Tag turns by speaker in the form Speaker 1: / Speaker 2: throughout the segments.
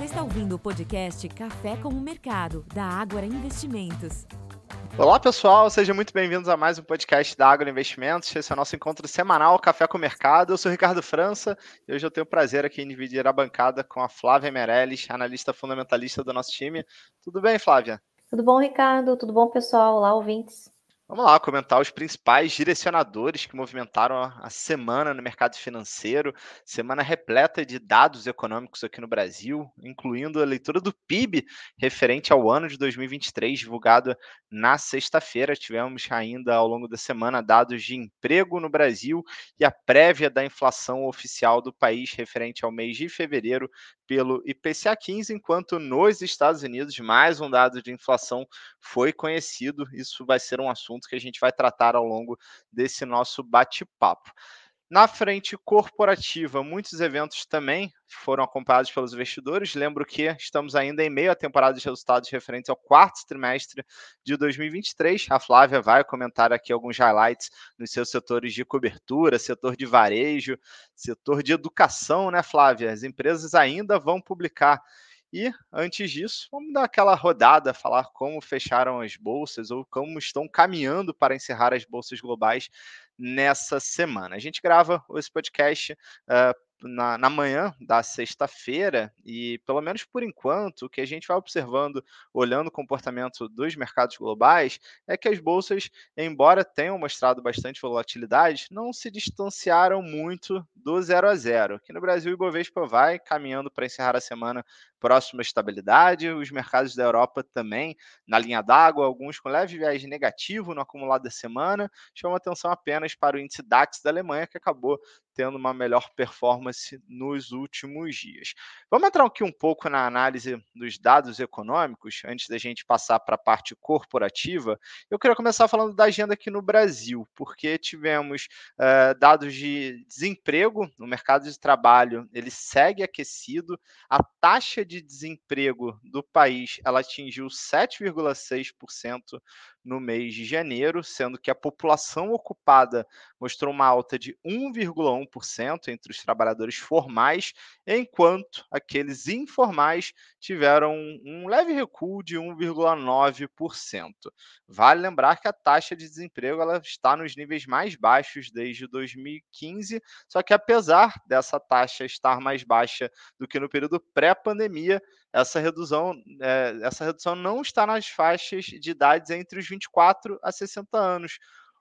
Speaker 1: Você está ouvindo o podcast Café com o Mercado, da Ágora Investimentos.
Speaker 2: Olá pessoal, sejam muito bem-vindos a mais um podcast da Agro Investimentos. Esse é o nosso encontro semanal Café com o Mercado. Eu sou Ricardo França e hoje eu tenho o prazer aqui em dividir a bancada com a Flávia Meirelles, analista fundamentalista do nosso time. Tudo bem, Flávia?
Speaker 3: Tudo bom, Ricardo? Tudo bom, pessoal? Olá, ouvintes.
Speaker 2: Vamos lá comentar os principais direcionadores que movimentaram a semana no mercado financeiro, semana repleta de dados econômicos aqui no Brasil, incluindo a leitura do PIB referente ao ano de 2023, divulgado na sexta-feira. Tivemos ainda ao longo da semana dados de emprego no Brasil e a prévia da inflação oficial do país referente ao mês de fevereiro pelo IPCA 15, enquanto nos Estados Unidos mais um dado de inflação foi conhecido. Isso vai ser um assunto que a gente vai tratar ao longo desse nosso bate-papo. Na frente corporativa, muitos eventos também foram acompanhados pelos investidores. Lembro que estamos ainda em meio à temporada de resultados referentes ao quarto trimestre de 2023. A Flávia vai comentar aqui alguns highlights nos seus setores de cobertura, setor de varejo, setor de educação, né, Flávia? As empresas ainda vão publicar e antes disso, vamos dar aquela rodada, falar como fecharam as bolsas ou como estão caminhando para encerrar as bolsas globais nessa semana. A gente grava esse podcast uh, na, na manhã da sexta-feira, e pelo menos por enquanto, o que a gente vai observando, olhando o comportamento dos mercados globais, é que as bolsas, embora tenham mostrado bastante volatilidade, não se distanciaram muito do zero a zero. Aqui no Brasil, o Ibovespa vai caminhando para encerrar a semana próximo à estabilidade, os mercados da Europa também na linha d'água, alguns com leve viés negativo no acumulado da semana, chama atenção apenas para o índice DAX da Alemanha, que acabou tendo uma melhor performance nos últimos dias. Vamos entrar aqui um pouco na análise dos dados econômicos, antes da gente passar para a parte corporativa. Eu queria começar falando da agenda aqui no Brasil, porque tivemos uh, dados de desemprego no mercado de trabalho, ele segue aquecido, a taxa de desemprego do país ela atingiu 7,6% no mês de janeiro, sendo que a população ocupada mostrou uma alta de 1,1% entre os trabalhadores formais, enquanto aqueles informais tiveram um leve recuo de 1,9%. Vale lembrar que a taxa de desemprego ela está nos níveis mais baixos desde 2015, só que apesar dessa taxa estar mais baixa do que no período pré-pandemia, essa redução, é, essa redução não está nas faixas de idades entre os 24 a 60 anos,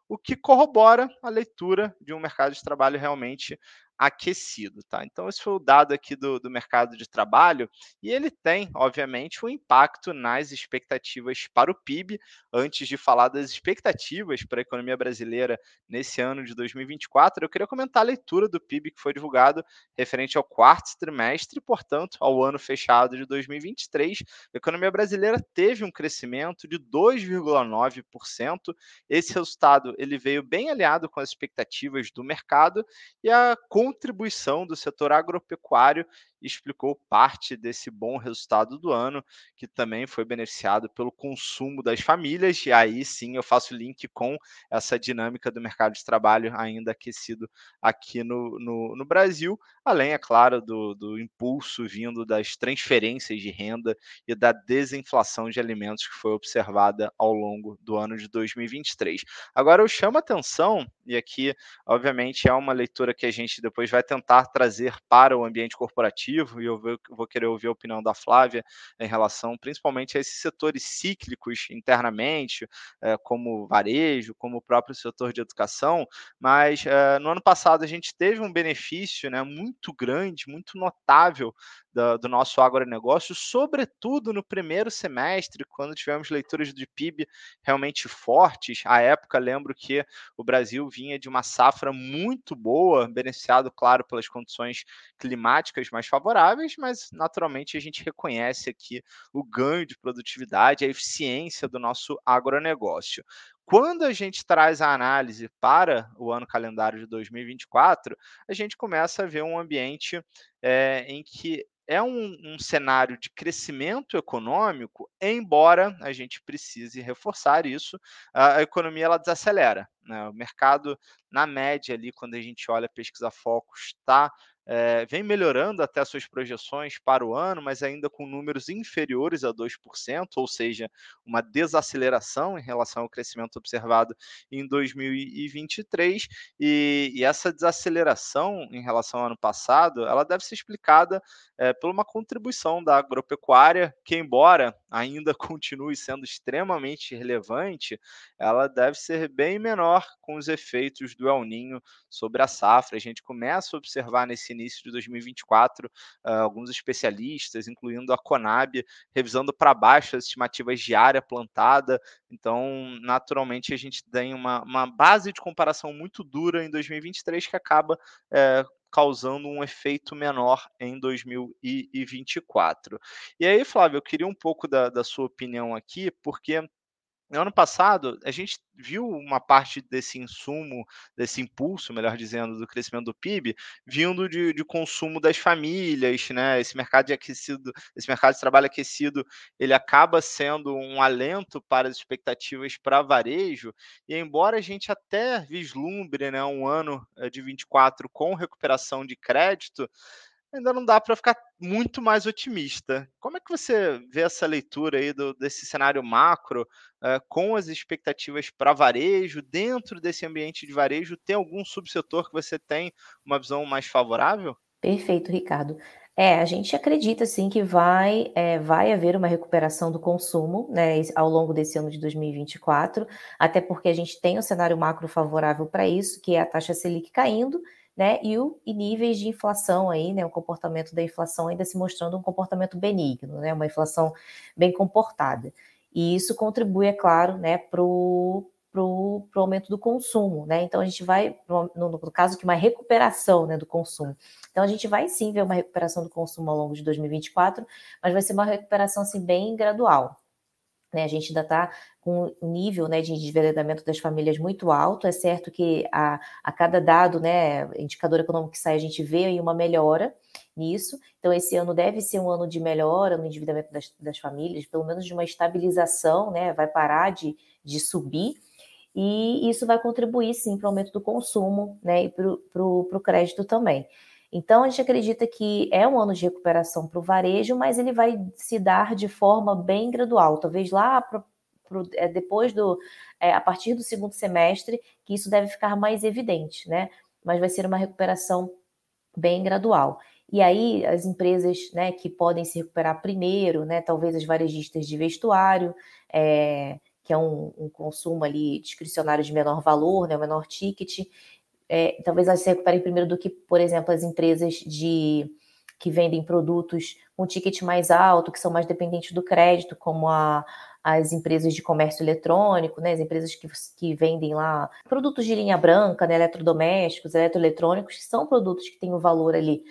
Speaker 2: o que corrobora a leitura de um mercado de trabalho realmente aquecido, tá? Então, esse foi o dado aqui do, do mercado de trabalho, e ele tem, obviamente, um impacto nas expectativas para o PIB. Antes de falar das expectativas para a economia brasileira nesse ano de 2024, eu queria comentar a leitura do PIB que foi divulgado referente ao quarto trimestre, portanto, ao ano fechado de 2023. A economia brasileira teve um crescimento de 2,9%. Esse resultado ele veio bem alinhado com as expectativas do mercado e a contribuição do setor agropecuário explicou parte desse bom resultado do ano, que também foi beneficiado pelo consumo das famílias, e aí sim eu faço link com essa dinâmica do mercado de trabalho ainda aquecido aqui no, no, no Brasil, além, é claro, do, do impulso vindo das transferências de renda e da desinflação de alimentos que foi observada ao longo do ano de 2023. Agora eu chamo a atenção, e aqui, obviamente, é uma leitura que a gente depois vai tentar trazer para o ambiente corporativo e eu vou querer ouvir a opinião da Flávia em relação principalmente a esses setores cíclicos internamente, eh, como varejo, como o próprio setor de educação, mas eh, no ano passado a gente teve um benefício né, muito grande, muito notável do, do nosso agronegócio, sobretudo no primeiro semestre, quando tivemos leituras de PIB realmente fortes. À época, lembro que o Brasil vinha de uma safra muito boa, beneficiado, claro, pelas condições climáticas mais favoráveis, mas naturalmente a gente reconhece aqui o ganho de produtividade, a eficiência do nosso agronegócio. Quando a gente traz a análise para o ano calendário de 2024, a gente começa a ver um ambiente é, em que é um, um, cenário de crescimento econômico, embora a gente precise reforçar isso, a, economia ela desacelera. Né? O mercado, na média, ali, quando a gente olha a pesquisa Focus, está é, vem melhorando até suas projeções para o ano, mas ainda com números inferiores a 2%, ou seja, uma desaceleração em relação ao crescimento observado em 2023. E, e essa desaceleração em relação ao ano passado, ela deve ser explicada é, por uma contribuição da agropecuária, que, embora ainda continue sendo extremamente relevante, ela deve ser bem menor com os efeitos do El Ninho sobre a safra. A gente começa a observar nesse início de 2024 uh, ah, alguns especialistas, incluindo a Conab, revisando para baixo as estimativas de área plantada. Então, naturalmente, a gente tem uma, uma base de comparação muito dura em 2023 que acaba é, causando um efeito menor em 2024. E aí, Flávio, eu queria um pouco da, da sua opinião aqui, porque no ano passado, a gente viu uma parte desse insumo, desse impulso, melhor dizendo, do crescimento do PIB, vindo de, de, consumo das famílias, né? Esse mercado de aquecido, esse mercado de trabalho aquecido, ele acaba sendo um alento para as expectativas para varejo, e embora a gente até vislumbre né, um ano eh, de 24 com recuperação de crédito, ainda não dá para ficar muito mais otimista. Como é que você vê essa leitura aí do, desse cenário macro uh, com as expectativas para varejo? Dentro desse ambiente de varejo, tem algum subsetor que você tem uma visão mais favorável?
Speaker 3: Perfeito, Ricardo. É, a gente acredita sim que vai, é, vai haver uma recuperação do consumo né, ao longo desse ano de 2024, até porque a gente tem um cenário macro favorável para isso, que é a taxa Selic caindo, né? E, o, e níveis de inflação aí, né? O comportamento da inflação ainda se mostrando um comportamento benigno, né? Uma inflação bem comportada. E isso contribui, é claro, né, para o pro, pro aumento do consumo, né? Então a gente vai, no, no caso que uma recuperação né, do consumo. Então a gente vai sim ver uma recuperação do consumo ao longo de 2024, mas vai ser uma recuperação assim bem gradual. Né, a gente ainda está com um nível né, de endividamento das famílias muito alto. É certo que a, a cada dado, né, indicador econômico que sai, a gente vê uma melhora nisso. Então, esse ano deve ser um ano de melhora no endividamento das, das famílias, pelo menos de uma estabilização, né, vai parar de, de subir. E isso vai contribuir, sim, para o aumento do consumo né, e para o crédito também. Então, a gente acredita que é um ano de recuperação para o varejo, mas ele vai se dar de forma bem gradual. Talvez lá pro, pro, é, depois do. É, a partir do segundo semestre, que isso deve ficar mais evidente, né? Mas vai ser uma recuperação bem gradual. E aí, as empresas né, que podem se recuperar primeiro, né, talvez as varejistas de vestuário, é, que é um, um, consumo ali discricionário de menor valor, né, menor ticket, é, talvez elas se recuperem primeiro do que, por exemplo, as empresas de que vendem produtos com ticket mais alto, que são mais dependentes do crédito, como a, as empresas de comércio eletrônico, né, as empresas que, que vendem lá produtos de linha branca, né, eletrodomésticos, eletroeletrônicos, que são produtos que têm o um valor ali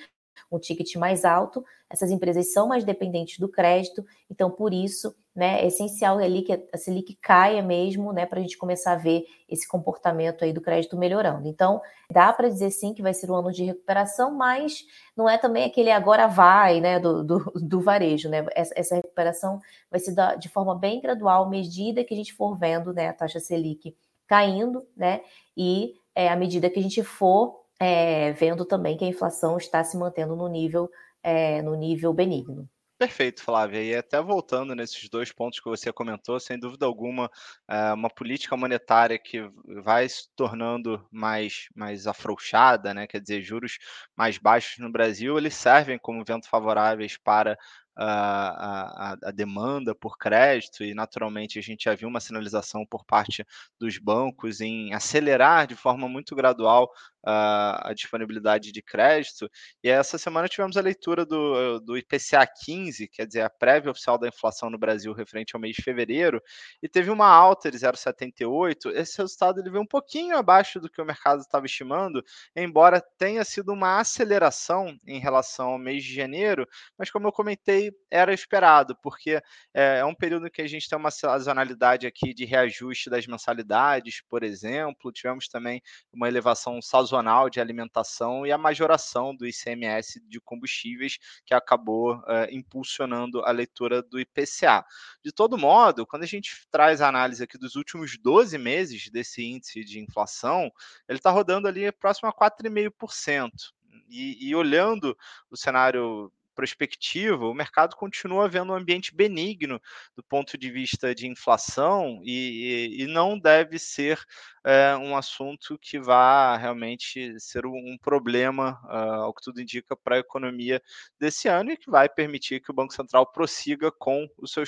Speaker 3: um ticket mais alto, essas empresas são mais dependentes do crédito, então por isso, né, é essencial ali que a Selic caia mesmo, né, para a gente começar a ver esse comportamento aí do crédito melhorando. Então, dá para dizer sim que vai ser um ano de recuperação, mas não é também aquele agora vai, né, do, do, do varejo, né, essa, essa, recuperação vai ser da, de forma bem gradual, à medida que a gente for vendo, né, a taxa Selic caindo, né, e é, à medida que a gente for é, vendo também que a inflação está se mantendo no nível, é, no nível benigno.
Speaker 2: Perfeito, Flávia. E até voltando nesses dois pontos que você comentou, sem dúvida alguma, é uma política monetária que vai se tornando mais, mais afrouxada, né? quer dizer, juros mais baixos no Brasil, eles servem como vento favoráveis para a, a, a, demanda por crédito e, naturalmente, a gente já viu uma sinalização por parte dos bancos em acelerar de forma muito gradual a, disponibilidade de crédito. E essa semana tivemos a leitura do, do IPCA 15, quer dizer, a prévia oficial da inflação no Brasil referente ao mês de fevereiro, e teve uma alta de 0,78. Esse resultado ele veio um pouquinho abaixo do que o mercado estava estimando, embora tenha sido uma aceleração em relação ao mês de janeiro, mas como eu comentei, era esperado, porque é, é um período que a gente tem uma sazonalidade aqui de reajuste das mensalidades, por exemplo, tivemos também uma elevação sazonal de alimentação e a majoração do ICMS de combustíveis, que acabou é, impulsionando a leitura do IPCA. De todo modo, quando a gente traz a análise aqui dos últimos 12 meses desse índice de inflação, ele está rodando ali próximo a 4,5%. E, e olhando o cenário prospectiva, o mercado continua vendo um ambiente benigno do ponto de vista de inflação e, e não deve ser é, um assunto que vá realmente ser um problema, uh, ao que tudo indica, para a economia desse ano e que vai permitir que o Banco Central prossiga com, o seu,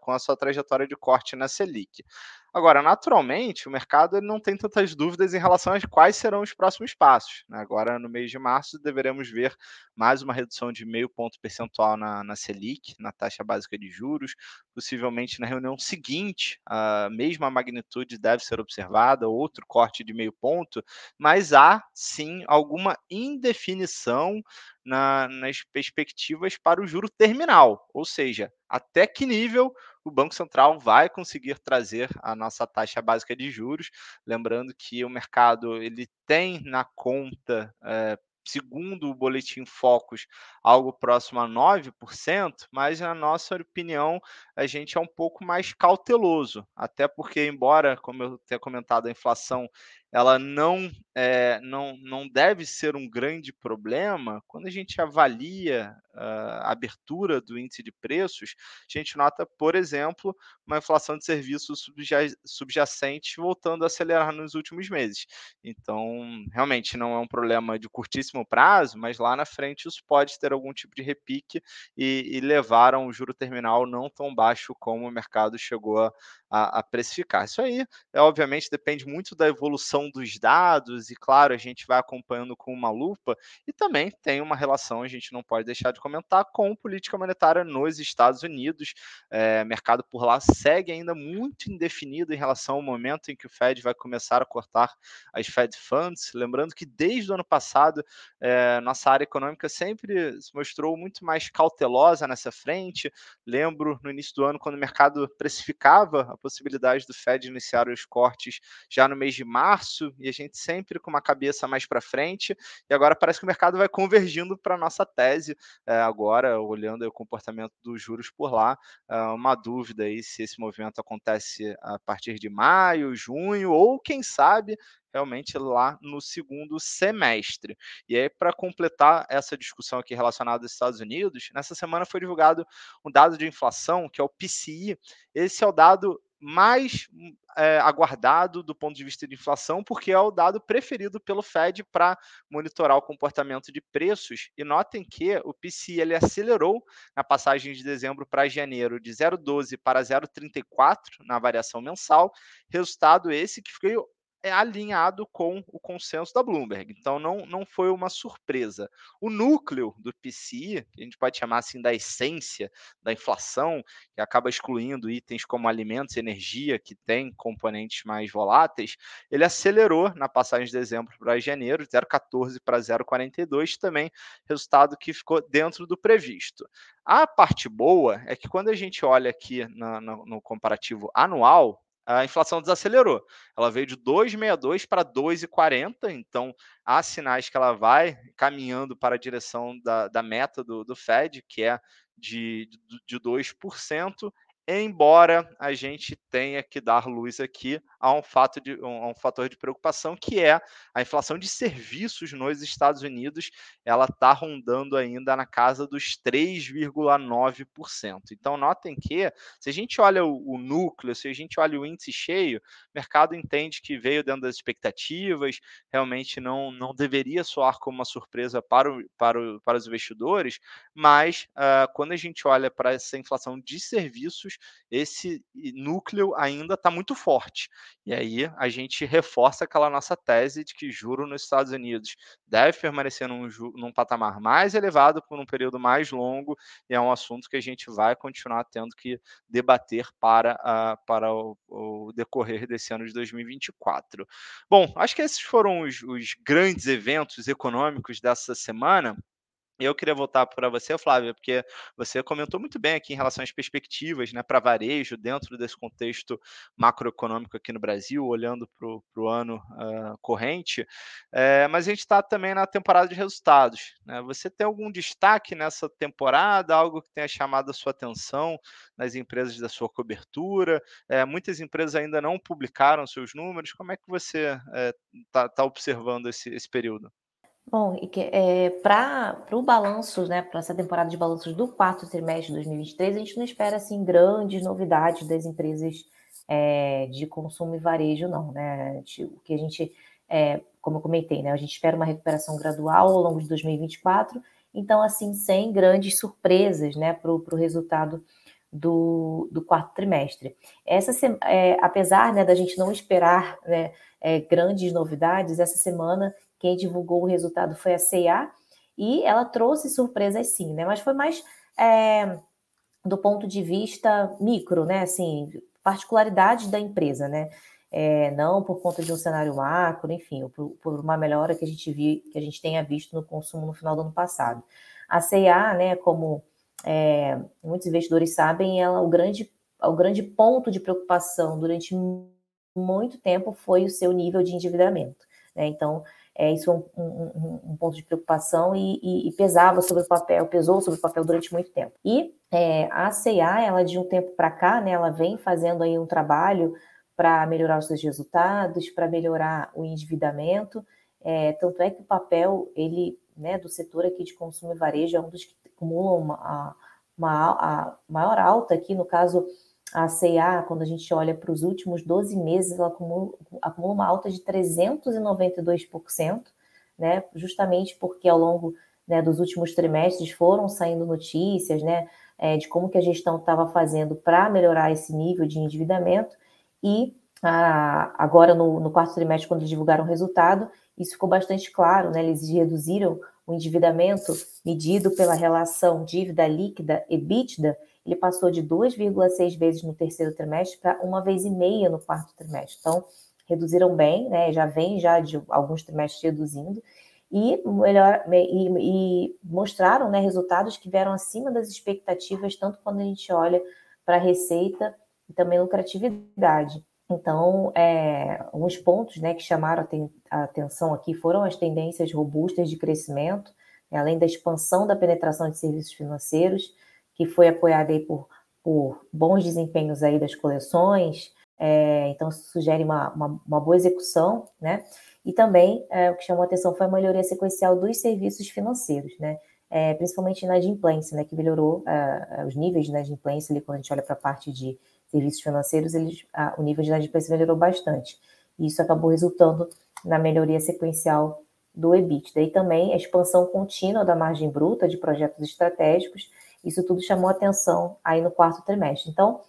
Speaker 2: com a sua trajetória de corte na Selic. Agora, naturalmente, o mercado não tem tantas dúvidas em relação a quais serão os próximos passos. Né? Agora, no mês de março, deveremos ver mais uma redução de meio ponto percentual na, na Selic, na taxa básica de juros. Possivelmente na reunião seguinte, a mesma magnitude deve ser observada, outro corte de meio ponto, mas há sim alguma indefinição na, nas perspectivas para o juro terminal, ou seja, até que nível o Banco Central vai conseguir trazer a nossa taxa básica de juros. Lembrando que o mercado ele tem na conta é, segundo o boletim Focus, algo próximo a 9%, mas na nossa opinião, a gente é um pouco mais cauteloso, até porque, embora, como eu tenha comentado, a inflação ela não, é, não, não deve ser um grande problema, quando a gente avalia uh, a abertura do índice de preços, a gente nota, por exemplo, uma inflação de serviços subjacente voltando a acelerar nos últimos meses. Então, realmente não é um problema de curtíssimo prazo, mas lá na frente isso pode ter algum tipo de repique e, e levar a um juro terminal não tão baixo como o mercado chegou a, a, a precificar. Isso aí, é, obviamente, depende muito da evolução dos dados, e claro, a gente vai acompanhando com uma lupa, e também tem uma relação, a gente não pode deixar de comentar, com política monetária nos Estados Unidos. É, mercado por lá segue ainda muito indefinido em relação ao momento em que o Fed vai começar a cortar as Fed Funds. Lembrando que desde o ano passado, é, nossa área econômica sempre se mostrou muito mais cautelosa nessa frente. Lembro no início do ano, quando o mercado precificava possibilidade do Fed iniciar os cortes já no mês de março, e a gente sempre com uma cabeça mais para frente, e agora parece que o mercado vai convergindo para a nossa tese, é, agora olhando o comportamento dos juros por lá, é, uma dúvida aí se esse movimento acontece a partir de maio, junho, ou quem sabe realmente lá no segundo semestre. E aí, para completar essa discussão aqui relacionada aos Estados Unidos, nessa semana foi divulgado um dado de inflação, que é o PCI. Esse é o dado mais é, aguardado do ponto de vista de inflação, porque é o dado preferido pelo Fed para monitorar o comportamento de preços. E notem que o PCI ele acelerou na passagem de dezembro para janeiro de 0,12 para 0,34 na variação mensal, resultado esse que ficou é alinhado com o consenso da Bloomberg. Então não, não foi uma surpresa. O núcleo do PCI, que a gente pode chamar assim da essência da inflação, que acaba excluindo itens como alimentos energia, que tem componentes mais voláteis, ele acelerou na passagem de dezembro para janeiro, 0,14 para 0,42, também resultado que ficou dentro do previsto. A parte boa é que quando a gente olha aqui no, no comparativo anual, a inflação desacelerou. Ela veio de 2,62 para 2,40, então há sinais que ela vai caminhando para a direção da, da meta do, do Fed, que é de, de 2%, embora a gente tenha que dar luz aqui a um, fato de, um, um fator de preocupação, que é a inflação de serviços nos Estados Unidos, ela está rondando ainda na casa dos 3,9%. Então, notem que, se a gente olha o, o, núcleo, se a gente olha o índice cheio, o mercado entende que veio dentro das expectativas, realmente não, não deveria soar como uma surpresa para, o, para, o, para os investidores, mas uh, quando a gente olha para essa inflação de serviços, esse núcleo ainda está muito forte. E aí a gente reforça aquela nossa tese de que juro nos Estados Unidos deve permanecer num, num patamar mais elevado por um período mais longo, e é um assunto que a gente vai continuar tendo que debater para, para o, o, decorrer desse ano de 2024. Bom, acho que esses foram os, os grandes eventos econômicos dessa semana. Eu queria voltar para você, Flávia, porque você comentou muito bem aqui em relação às perspectivas né, para varejo dentro desse contexto macroeconômico aqui no Brasil, olhando para o ano uh, corrente, é, mas a gente está também na temporada de resultados. Né? Você tem algum destaque nessa temporada, algo que tenha chamado a sua atenção nas empresas da sua cobertura? É, muitas empresas ainda não publicaram seus números, como é que você está é, tá observando esse, esse período?
Speaker 3: Bom, e é, para o balanço, né, para essa temporada de balanços do quarto trimestre de 2023, a gente não espera assim grandes novidades das empresas é, de consumo e varejo, não, né? O que a gente, é, como eu comentei, né, a gente espera uma recuperação gradual ao longo de 2024, então assim sem grandes surpresas, né, para o resultado do, do quarto trimestre. Essa, é, apesar né, da gente não esperar né, é, grandes novidades, essa semana quem divulgou o resultado foi a CIA e ela trouxe surpresas sim, né? Mas foi mais é, do ponto de vista micro, né? Assim, particularidades da empresa, né? É, não por conta de um cenário macro, enfim, por, por, uma melhora que a gente viu, que a gente tenha visto no consumo no final do ano passado. A CIA, né, como é, muitos investidores sabem, ela o grande, o grande ponto de preocupação durante muito tempo foi o seu nível de endividamento. Né? Então, é, isso é um, um, um, ponto de preocupação e, e, e, pesava sobre o papel, pesou sobre o papel durante muito tempo. E é, a CIA, ela de um tempo para cá, né, ela vem fazendo aí um trabalho para melhorar os seus resultados, para melhorar o endividamento. É, tanto é que o papel, ele, né, do setor aqui de consumo e varejo é um dos que acumulam uma, uma, a maior alta aqui, no caso a CA, quando a gente olha para os últimos 12 meses, ela acumula, acumula uma alta de 392%, né? justamente porque ao longo né, dos últimos trimestres foram saindo notícias né, é, de como que a gestão estava fazendo para melhorar esse nível de endividamento e a, agora no, no, quarto trimestre, quando eles divulgaram o resultado, isso ficou bastante claro, né? Eles reduziram o endividamento medido pela relação dívida líquida EBITDA ele passou de 2,6 vezes no terceiro trimestre para uma vez e meia no quarto trimestre. Então, reduziram bem, né? Já vem já de alguns trimestres reduzindo e melhor e, e mostraram, né, resultados que vieram acima das expectativas, tanto quando a gente olha para a receita e também lucratividade. Então, é, alguns pontos né, que chamaram a atenção aqui foram as tendências robustas de crescimento, né, além da expansão da penetração de serviços financeiros, que foi apoiada aí por, por bons desempenhos aí das coleções, é, então sugere uma, uma, uma, boa execução, né? E também é, o que chamou atenção foi a melhoria sequencial dos serviços financeiros, né? É, principalmente na inadimplência, né? Que melhorou é, os níveis de inadimplência ali quando a gente olha para a parte de serviços financeiros, eles, o nível de inadimplência melhorou bastante. E isso acabou resultando na melhoria sequencial do EBITDA. E também a expansão contínua da margem bruta de projetos estratégicos isso tudo chamou atenção aí no quarto trimestre. Então,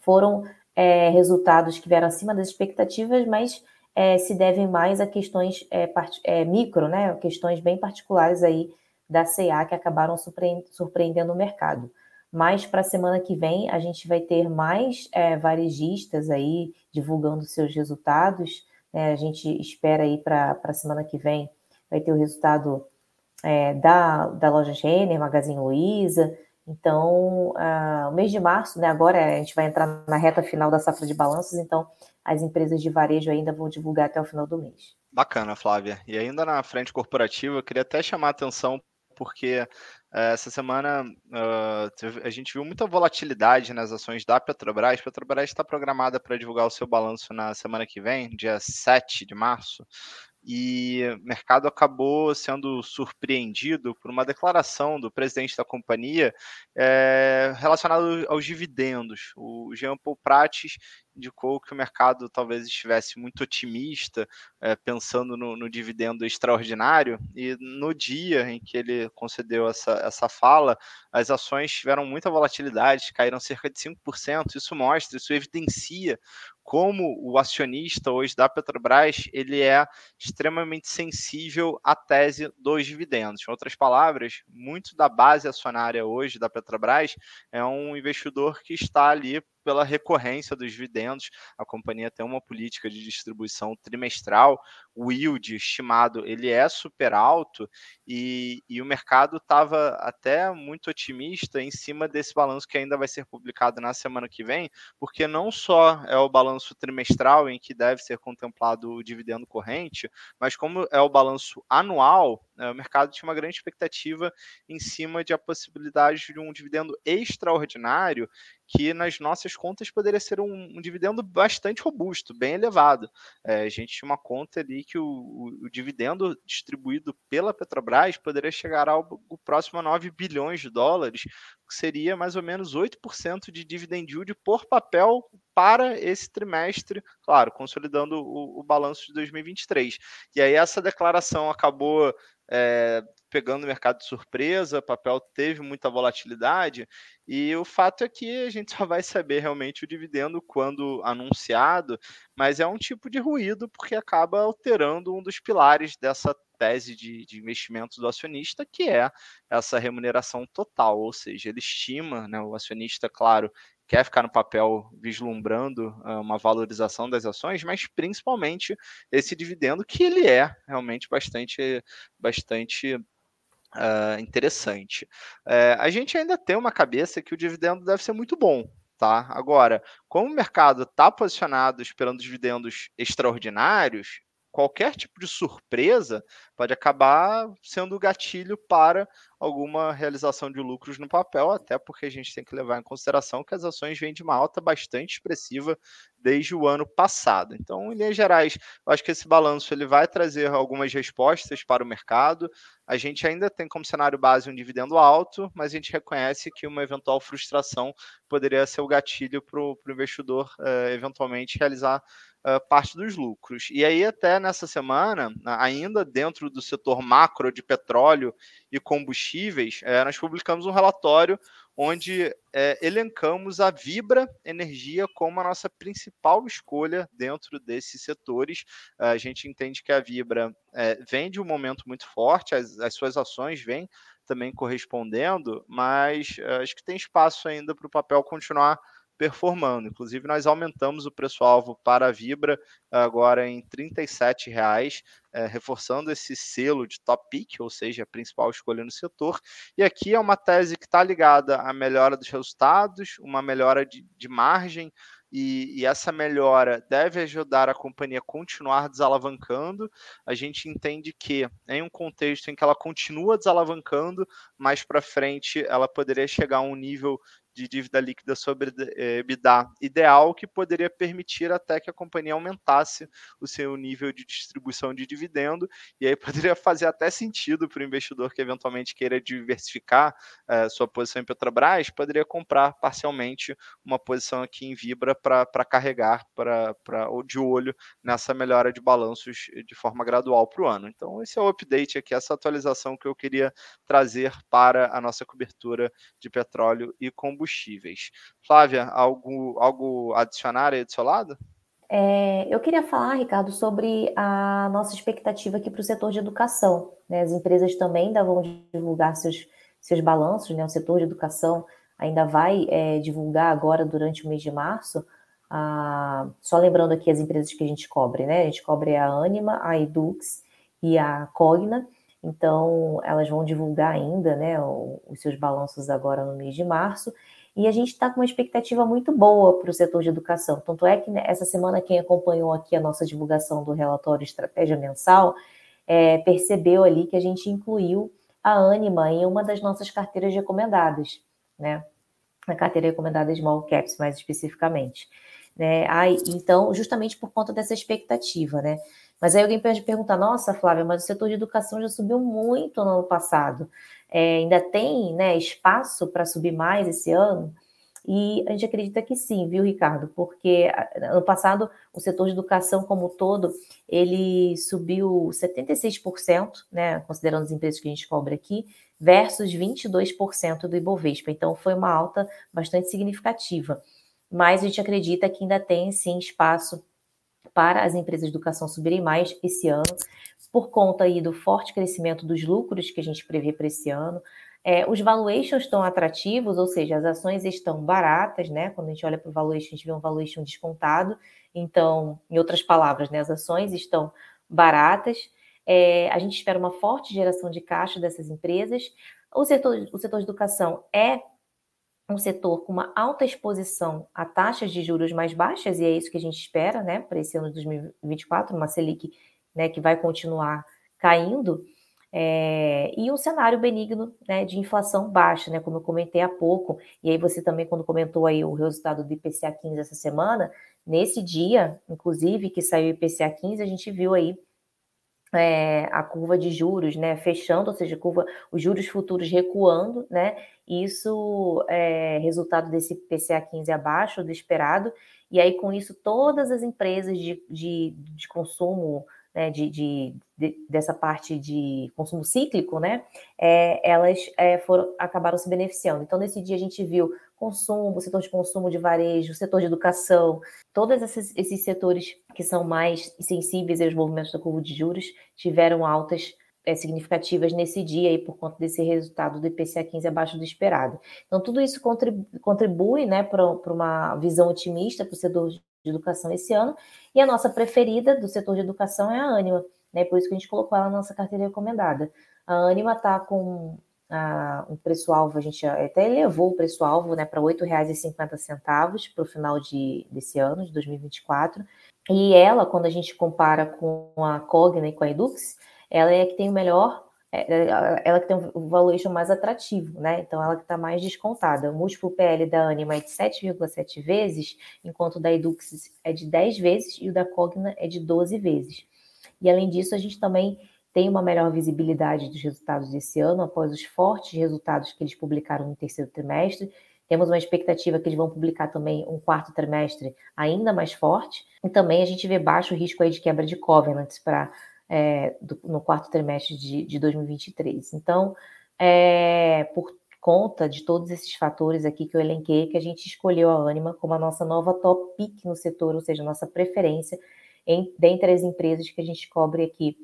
Speaker 3: foram é, resultados que vieram acima das expectativas, mas é, se devem mais a questões é, é, micro, né? Questões bem particulares aí da CA que acabaram surpreendendo o mercado. Mas para a semana que vem a gente vai ter mais é, varejistas aí divulgando seus resultados. Né? A gente espera aí para a semana que vem vai ter o resultado é, da, da loja Renner, Magazine Luiza. Então, uh, o mês de março, né, agora a gente vai entrar na reta final da safra de balanços, então as empresas de varejo ainda vão divulgar até o final do mês.
Speaker 2: Bacana, Flávia. E ainda na frente corporativa, eu queria até chamar a atenção porque uh, essa semana uh, a gente viu muita volatilidade nas ações da Petrobras. Petrobras está programada para divulgar o seu balanço na semana que vem, dia 7 de março e o mercado acabou sendo surpreendido por uma declaração do presidente da companhia é, relacionada aos dividendos. O Jean Paul Prates indicou que o mercado talvez estivesse muito otimista, é, pensando no, no, dividendo extraordinário, e no dia em que ele concedeu essa, essa fala, as ações tiveram muita volatilidade, caíram cerca de 5%. Isso mostra, isso evidencia como o acionista hoje da Petrobras ele é extremamente sensível à tese dos dividendos. Em outras palavras, muito da base acionária hoje da Petrobras é um investidor que está ali pela recorrência dos dividendos. A companhia tem uma política de distribuição trimestral, o yield estimado ele é super alto e, e o mercado estava até muito otimista em cima desse balanço que ainda vai ser publicado na semana que vem, porque não só é o balanço trimestral em que deve ser contemplado o dividendo corrente, mas como é o balanço anual, o mercado tinha uma grande expectativa em cima de a possibilidade de um dividendo extraordinário que nas nossas contas poderia ser um, um dividendo bastante robusto, bem elevado. É, a gente tinha uma conta ali que o, o, o, dividendo distribuído pela Petrobras poderia chegar ao, ao próximo a 9 bilhões de dólares, que seria mais ou menos 8% de dividend yield por papel para esse trimestre, claro, consolidando o, o balanço de 2023. E aí essa declaração acabou é, pegando o mercado de surpresa, o papel teve muita volatilidade, e o fato é que a gente só vai saber realmente o dividendo quando anunciado, mas é um tipo de ruído porque acaba alterando um dos pilares dessa tese de, de investimentos do acionista, que é essa remuneração total, ou seja, ele estima, né, o acionista, claro, quer ficar no papel vislumbrando uh, uma valorização das ações, mas principalmente esse dividendo que ele é realmente bastante, bastante uh, interessante. Uh, a gente ainda tem uma cabeça que o dividendo deve ser muito bom, tá? Agora, como o mercado está posicionado esperando dividendos extraordinários, qualquer tipo de surpresa pode acabar sendo gatilho para alguma realização de lucros no papel, até porque a gente tem que levar em consideração que as ações vêm de uma alta bastante expressiva desde o ano passado. Então, em linhas gerais, eu acho que esse balanço ele vai trazer algumas respostas para o mercado. A gente ainda tem como cenário base um dividendo alto, mas a gente reconhece que uma eventual frustração poderia ser o gatilho para o investidor uh, eventualmente realizar parte dos lucros. E aí, até nessa semana, ainda dentro do setor macro de petróleo e combustíveis, uh, nós publicamos um relatório onde uh, elencamos a Vibra Energia como a nossa principal escolha dentro desses setores. a gente entende que a Vibra vem de um momento muito forte, as, as suas ações vêm também correspondendo, mas acho que tem espaço ainda para o papel continuar performando. Inclusive, nós aumentamos o preço-alvo para a Vibra agora em R$ 37,00, é, reforçando esse selo de top pick, ou seja, a principal escolha no setor. E aqui é uma tese que está ligada à melhora dos resultados, uma melhora de, de margem, e, e, essa melhora deve ajudar a companhia a continuar desalavancando. A gente entende que, em um contexto em que ela continua desalavancando, mais para frente ela poderia chegar a um nível de dívida líquida sobre EBITDA ideal, que poderia permitir até que a companhia aumentasse o seu nível de distribuição de dividendo, e aí poderia fazer até sentido para o investidor que eventualmente queira diversificar uh, sua posição em Petrobras, poderia comprar parcialmente uma posição aqui em Vibra para carregar pra, pra, de olho nessa melhora de balanços de forma gradual para o ano. Então, esse é o update aqui, essa atualização que eu queria trazer para a nossa cobertura de petróleo e combustível combustíveis. Flávia, algo, algo adicionar aí do seu lado?
Speaker 3: É, eu queria falar, Ricardo, sobre a nossa expectativa aqui para o setor de educação. Né? As empresas também ainda vão divulgar seus, seus balanços, né? o setor de educação ainda vai é, divulgar agora durante o mês de março. Ah, só lembrando aqui as empresas que a gente cobre, né? A gente cobre a Anima, a Edux e a Cogna. Então, elas vão divulgar ainda né, os seus balanços agora no mês de março. E a gente está com uma expectativa muito boa para o setor de educação. Tanto é que né, essa semana, quem acompanhou aqui a nossa divulgação do relatório Estratégia Mensal, é, percebeu ali que a gente incluiu a Anima em uma das nossas carteiras recomendadas, né? Na carteira recomendada Small Caps, mais especificamente. Né? Aí, então, justamente por conta dessa expectativa, né? Mas aí alguém pode perguntar, nossa, Flávia, mas o setor de educação já subiu muito no ano passado. É, ainda tem né, espaço para subir mais esse ano? E a gente acredita que sim, viu, Ricardo? Porque ano passado o setor de educação como um todo, ele subiu 76%, né, considerando as empresas que a gente cobra aqui, versus 22% do Ibovespa. Então foi uma alta bastante significativa. Mas a gente acredita que ainda tem sim espaço para as empresas de educação subirem mais esse ano, por conta aí do forte crescimento dos lucros que a gente prevê para esse ano. É, os valuations estão atrativos, ou seja, as ações estão baratas, né? Quando a gente olha para o valuation, a gente vê um valuation descontado. Então, em outras palavras, né, as ações estão baratas. É, a gente espera uma forte geração de caixa dessas empresas. O setor, o setor de educação é um setor com uma alta exposição a taxas de juros mais baixas, e é isso que a gente espera, né, para esse ano de 2024, uma Selic, né, que vai continuar caindo. É, e um cenário benigno né, de inflação baixa, né, como eu comentei há pouco, e aí você também, quando comentou aí o resultado do IPCA 15 essa semana, nesse dia, inclusive, que saiu o IPCA 15, a gente viu aí é, a curva de juros, né, fechando, ou seja, curva, os juros futuros recuando, né, isso é resultado desse PCA 15 abaixo do esperado, e aí com isso todas as empresas de, de, de consumo, né, de, de, de, dessa parte de consumo cíclico, né, é, elas é, foram, acabaram se beneficiando. Então, nesse dia a gente viu consumo, setor de consumo de varejo, setor de educação, todos esses, esses setores que são mais sensíveis aos movimentos da curva de juros tiveram altas é, significativas nesse dia aí por conta desse resultado do IPCA 15 abaixo do esperado. Então, tudo isso contribui, contribui né, para uma visão otimista para o setor de educação esse ano, e a nossa preferida do setor de educação é a Anima, né, por isso que a gente colocou ela na nossa carteira recomendada. A Anima está com ah, um preço-alvo, a gente até elevou o preço-alvo né, para R$ 8,50 para o final de, desse ano, de 2024. E ela, quando a gente compara com a Cogna e com a Edux, ela é que tem o melhor, é, é, ela que tem o valuation mais atrativo, né? Então ela que está mais descontada. O múltiplo PL da Anima é de 7,7 vezes, enquanto o da Edux é de 10 vezes e o da Cogna é de 12 vezes. E além disso, a gente também tem uma melhor visibilidade dos resultados desse ano, após os fortes resultados que eles publicaram no terceiro trimestre. Temos uma expectativa que eles vão publicar também um quarto trimestre ainda mais forte. E também a gente vê baixo risco aí de quebra de covenants para é, no quarto trimestre de, de 2023. Então, é, por conta de todos esses fatores aqui que eu elenquei, que a gente escolheu a Anima como a nossa nova top pick no setor, ou seja, nossa preferência em, dentre as empresas que a gente cobre aqui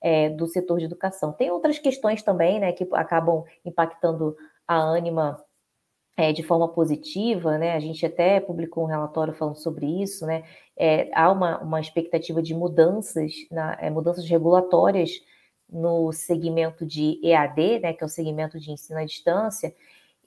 Speaker 3: é, do setor de educação. Tem outras questões também, né, que acabam impactando a Anima é, de forma positiva, né? A gente até publicou um relatório falando sobre isso, né? É, há uma, uma expectativa de mudanças, na, é, mudanças regulatórias no segmento de EAD, né? Que é o segmento de ensino à distância,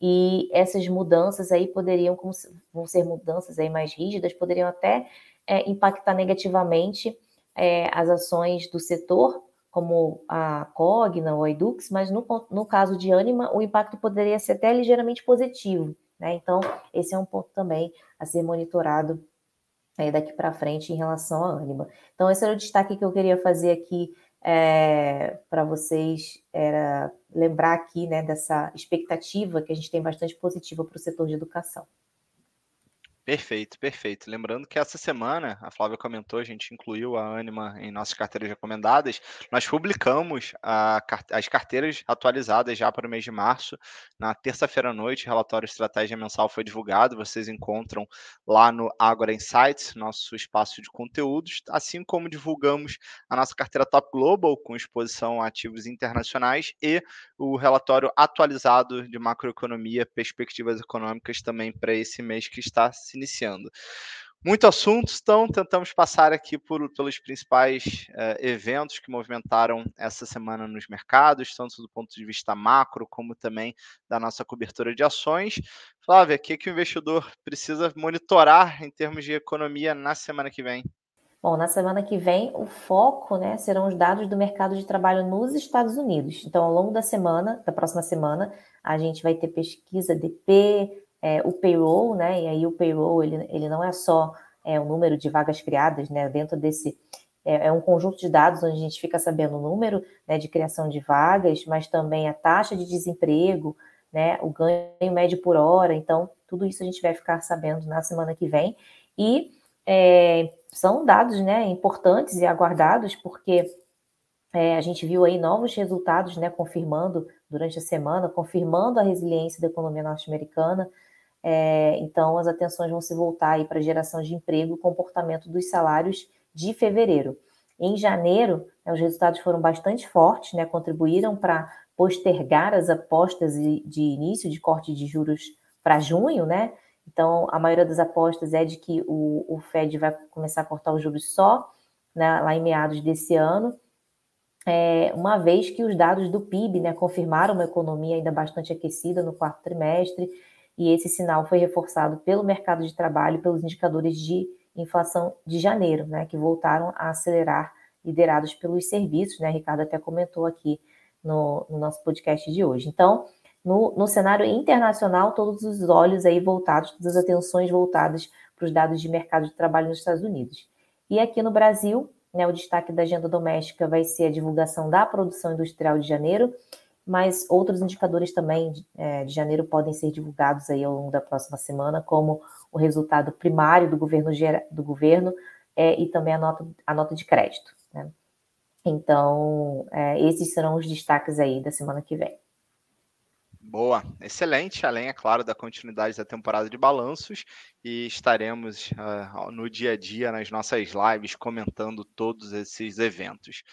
Speaker 3: e essas mudanças aí poderiam, como vão ser mudanças aí mais rígidas, poderiam até é, impactar negativamente é, as ações do setor, como a Cogna ou a Edux, mas no, no caso de Anima, o impacto poderia ser até ligeiramente positivo. Né? Então, esse é um ponto também a ser monitorado é, daqui para frente em relação à Anima. Então, esse era o destaque que eu queria fazer aqui é, para vocês, era lembrar aqui né, dessa expectativa que a gente tem bastante positiva para o setor de educação.
Speaker 2: Perfeito, perfeito. Lembrando que essa semana, a Flávia comentou, a gente incluiu a Anima em nossas carteiras recomendadas. Nós publicamos a, as carteiras atualizadas já para o mês de março. Na terça-feira à noite, o relatório Estratégia Mensal foi divulgado. Vocês encontram lá no Agora Insights, nosso espaço de conteúdos, assim como divulgamos a nossa carteira Top Global, com exposição a ativos internacionais, e o relatório atualizado de macroeconomia, perspectivas econômicas também para esse mês que está se se iniciando. Muito assunto, então tentamos passar aqui por, pelos principais uh, eventos que movimentaram essa semana nos mercados, tanto do ponto de vista macro, como também da nossa cobertura de ações. Flávia, o que, que o investidor precisa monitorar em termos de economia na semana que vem?
Speaker 3: Bom, na semana que vem, o foco né, serão os dados do mercado de trabalho nos Estados Unidos. Então, ao longo da semana, da próxima semana, a gente vai ter pesquisa DP, é, o payroll, né? E aí o payroll ele, ele não é só é, o número de vagas criadas, né? Dentro desse é, é, um conjunto de dados onde a gente fica sabendo o número né, de criação de vagas, mas também a taxa de desemprego, né? O ganho médio por hora. Então, tudo isso a gente vai ficar sabendo na semana que vem. E é, são dados né, importantes e aguardados, porque é, a gente viu aí novos resultados, né, confirmando durante a semana, confirmando a resiliência da economia norte-americana, é, então, as atenções vão se voltar aí para a geração de emprego e comportamento dos salários de fevereiro. Em janeiro, né, os resultados foram bastante fortes, né, contribuíram para postergar as apostas de início de corte de juros para junho, né? Então, a maioria das apostas é de que o, o Fed vai começar a cortar os juros só né, lá em meados desse ano, é, uma vez que os dados do PIB né, confirmaram uma economia ainda bastante aquecida no quarto trimestre e esse sinal foi reforçado pelo mercado de trabalho, pelos indicadores de inflação de janeiro, né, que voltaram a acelerar, liderados pelos serviços, né, Ricardo até comentou aqui no, no nosso podcast de hoje. Então, no, no cenário internacional, todos os olhos aí voltados, todas as atenções voltadas para os dados de mercado de trabalho nos Estados Unidos. E aqui no Brasil, né, o destaque da agenda doméstica vai ser a divulgação da produção industrial de janeiro, mas outros indicadores também de, é, de janeiro podem ser divulgados aí ao longo da próxima semana, como o resultado primário do governo, do governo é, e também a nota, a nota de crédito. Né? Então, é, esses serão os destaques aí da semana que vem.
Speaker 2: Boa, excelente. Além, é claro, da continuidade da temporada de balanços, e estaremos uh, no dia a dia nas nossas lives comentando todos esses eventos.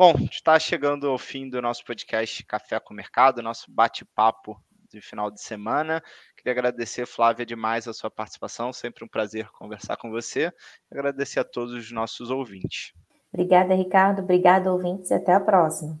Speaker 2: Bom, está chegando ao fim do nosso podcast Café com o Mercado, nosso bate-papo de final de semana. Queria agradecer, Flávia, demais a sua participação, sempre um prazer conversar com você. Agradecer a todos os nossos ouvintes.
Speaker 3: Obrigada, Ricardo. Obrigada, ouvintes, e até a próxima.